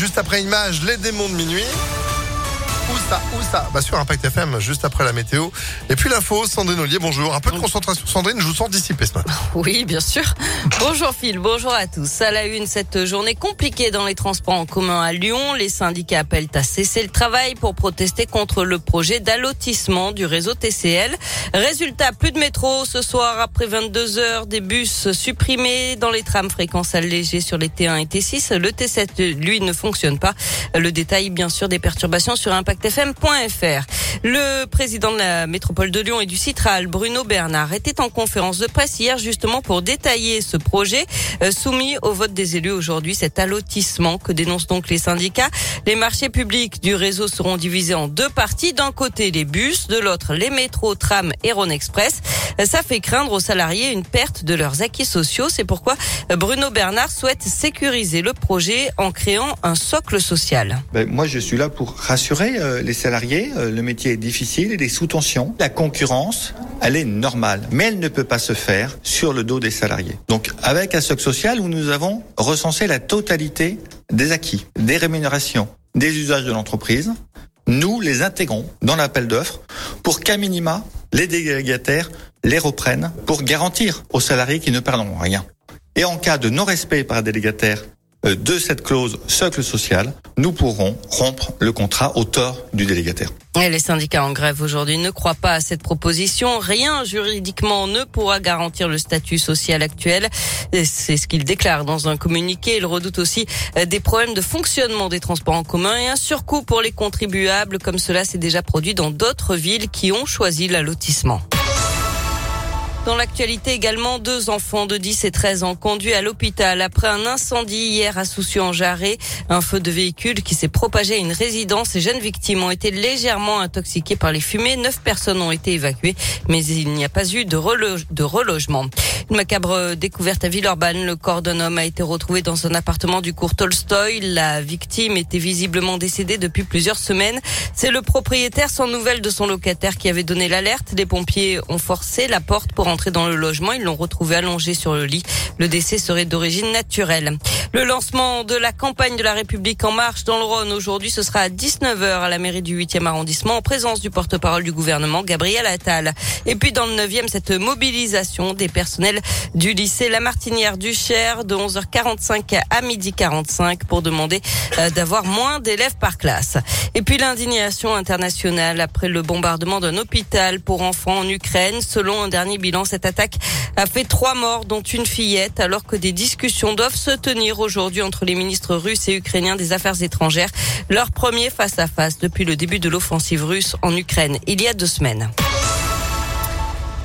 juste après Image, les démons de minuit. Où ça Où ça Bah sur Impact FM, juste après la météo. Et puis l'info, Sandrine Ollier, bonjour. Un peu de concentration, Sandrine, je vous sens dissipé ce matin. Oui, bien sûr. Bonjour Phil, bonjour à tous. À la une, cette journée compliquée dans les transports en commun à Lyon, les syndicats appellent à cesser le travail pour protester contre le projet d'allotissement du réseau TCL. Résultat, plus de métro ce soir après 22 heures, des bus supprimés dans les trams fréquences allégées sur les T1 et T6. Le T7, lui, ne fonctionne pas. Le détail, bien sûr, des perturbations sur Impact Le président de la métropole de Lyon et du Citral, Bruno Bernard, était en conférence de presse hier justement pour détailler ce projet euh, soumis au vote des élus aujourd'hui, cet allotissement que dénoncent donc les syndicats. Les marchés publics du réseau seront divisés en deux parties. D'un côté, les bus, de l'autre, les métros, trams et Rhône Express. Euh, ça fait craindre aux salariés une perte de leurs acquis sociaux. C'est pourquoi euh, Bruno Bernard souhaite sécuriser le projet en créant un socle social. Ben, moi, je suis là pour rassurer les salariés. Le métier est difficile, il est sous tension. La concurrence, elle est normale, mais elle ne peut pas se faire sur le dos des salariés. Donc, avec un socle social où nous avons recensé la totalité des acquis, des rémunérations, des usages de l'entreprise, nous les intégrons dans l'appel d'offres pour qu'à minima, les délégataires les reprennent pour garantir aux salariés qu'ils ne perdront rien. Et en cas de non-respect par un délégataire euh, de cette clause socle social, nous pourrons rompre le contrat au tort du délégataire. Les syndicats en grève aujourd'hui ne croient pas à cette proposition. Rien juridiquement ne pourra garantir le statut social actuel. C'est ce qu'ils déclarent dans un communiqué. Ils redoutent aussi euh, des problèmes de fonctionnement des transports en commun et un surcoût pour les contribuables, comme cela s'est déjà produit dans d'autres villes qui ont choisi l'allotissement. Dans l'actualité également, deux enfants de 10 et 13 ans conduits à l'hôpital après un incendie hier à Soucy-en-Jarret. Un feu de véhicule qui s'est propagé à une résidence. Les jeunes victimes ont été légèrement intoxiquées par les fumées. Neuf personnes ont été évacuées, mais il n'y a pas eu de, de relogement. Une macabre découverte à Villeurbanne. Le corps d'un homme a été retrouvé dans un appartement du cours Tolstoy. La victime était visiblement décédée depuis plusieurs semaines. C'est le propriétaire sans nouvelles de son locataire qui avait donné l'alerte. Les pompiers ont forcé la porte pour entrer dans le logement. Ils l'ont retrouvé allongé sur le lit. Le décès serait d'origine naturelle. Le lancement de la campagne de la République en marche dans le Rhône aujourd'hui, ce sera à 19h à la mairie du 8e arrondissement en présence du porte-parole du gouvernement, Gabriel Attal. Et puis dans le 9e, cette mobilisation des personnels du lycée La Martinière du Cher de 11h45 à midi 45 pour demander euh, d'avoir moins d'élèves par classe. Et puis l'indignation internationale après le bombardement d'un hôpital pour enfants en Ukraine. Selon un dernier bilan, cette attaque a fait trois morts, dont une fillette, alors que des discussions doivent se tenir aujourd'hui entre les ministres russes et ukrainiens des Affaires étrangères. Leur premier face à face depuis le début de l'offensive russe en Ukraine il y a deux semaines.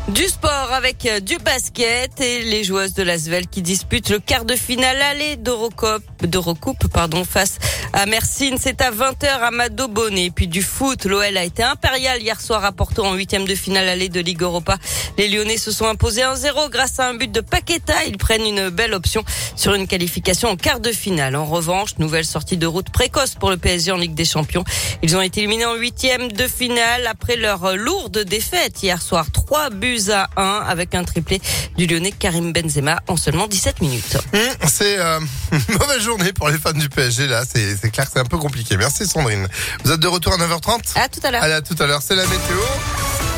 Du sport avec euh, du basket et les joueuses de l'Asvel qui disputent le quart de finale aller d'Eurocoupe pardon, face à Mersin. C'est à 20h à Mado Bonnet. Puis du foot, l'OL a été impérial hier soir à Porto en huitième de finale aller de Ligue Europa. Les Lyonnais se sont imposés 1-0 grâce à un but de Paqueta. Ils prennent une belle option sur une qualification en quart de finale. En revanche, nouvelle sortie de route précoce pour le PSG en Ligue des Champions. Ils ont été éliminés en huitième de finale après leur lourde défaite hier soir. Trois buts à 1 avec un triplé du Lyonnais Karim Benzema en seulement 17 minutes. Mmh, c'est euh, une mauvaise journée pour les fans du PSG là, c'est clair que c'est un peu compliqué. Merci Sandrine. Vous êtes de retour à 9h30 À tout à l'heure. À tout à l'heure, c'est la météo.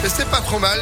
Et c'est pas trop mal.